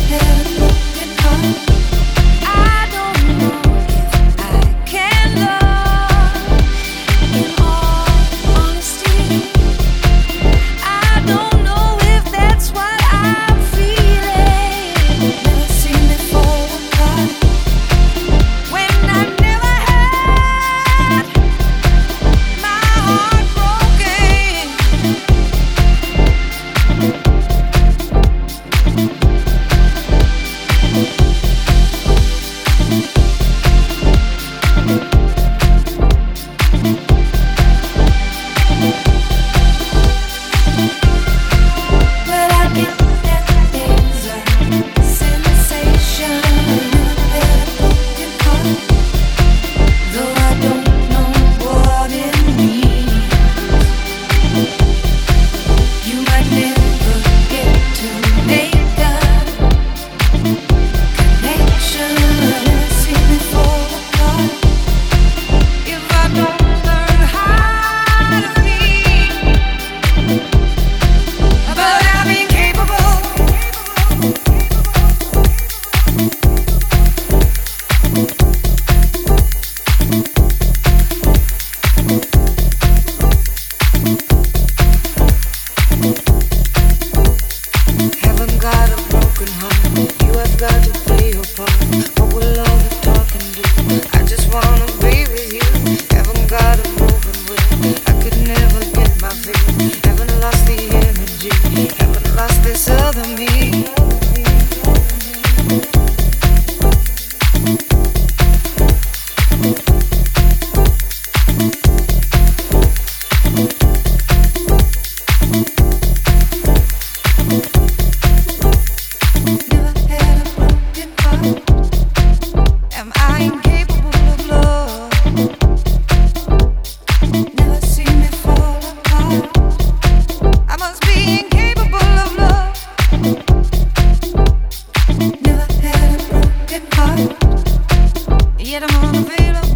heaven you come. Like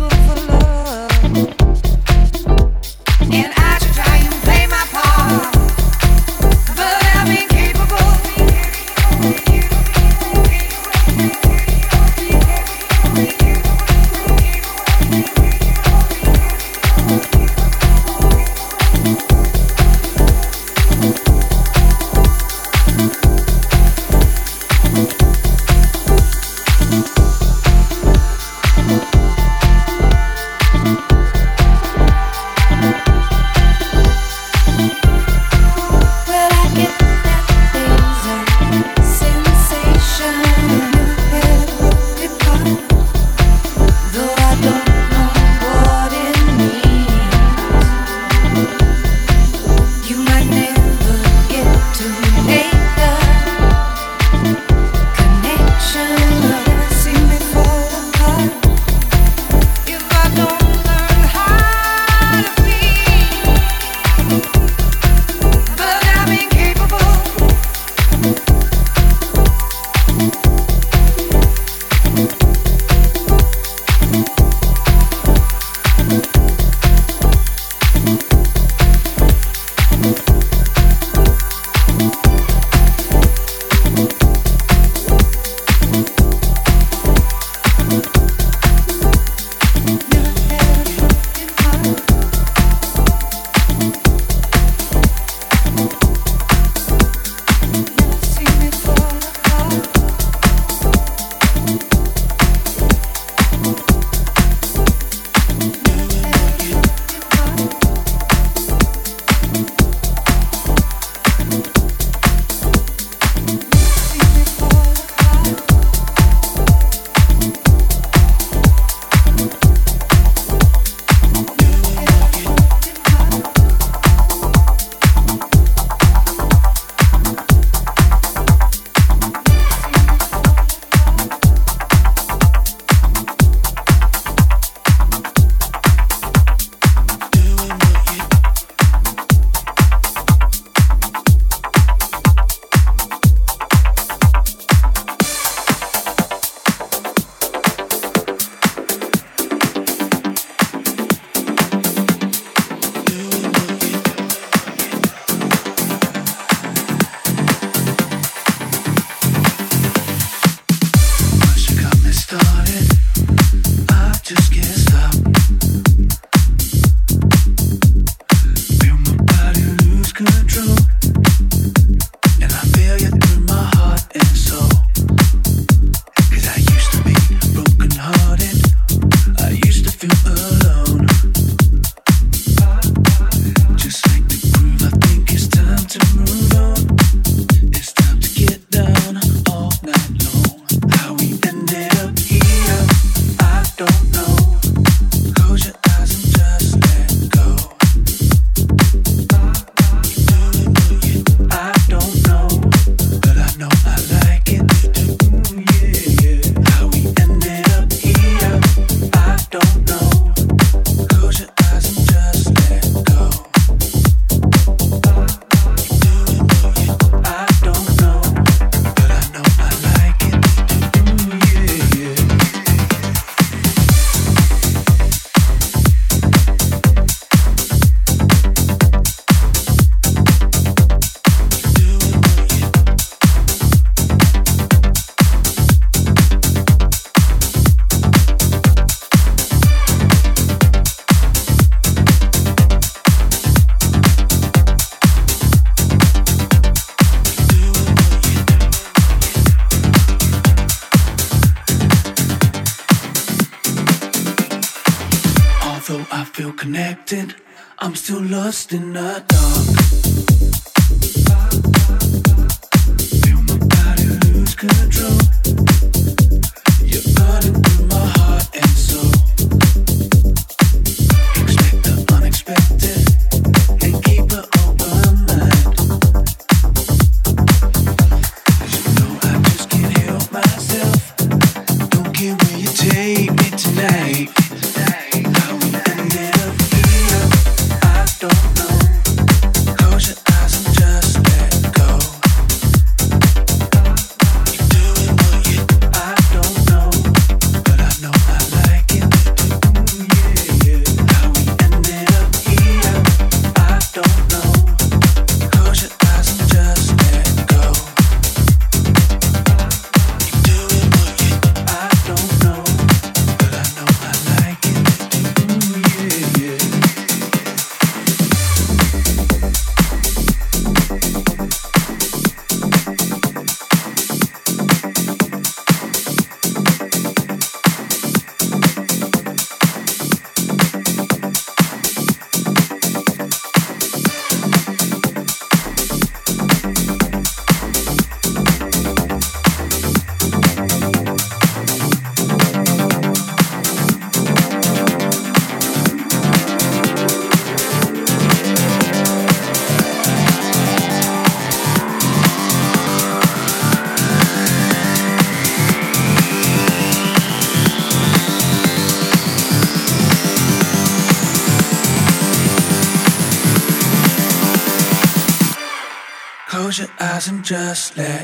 just let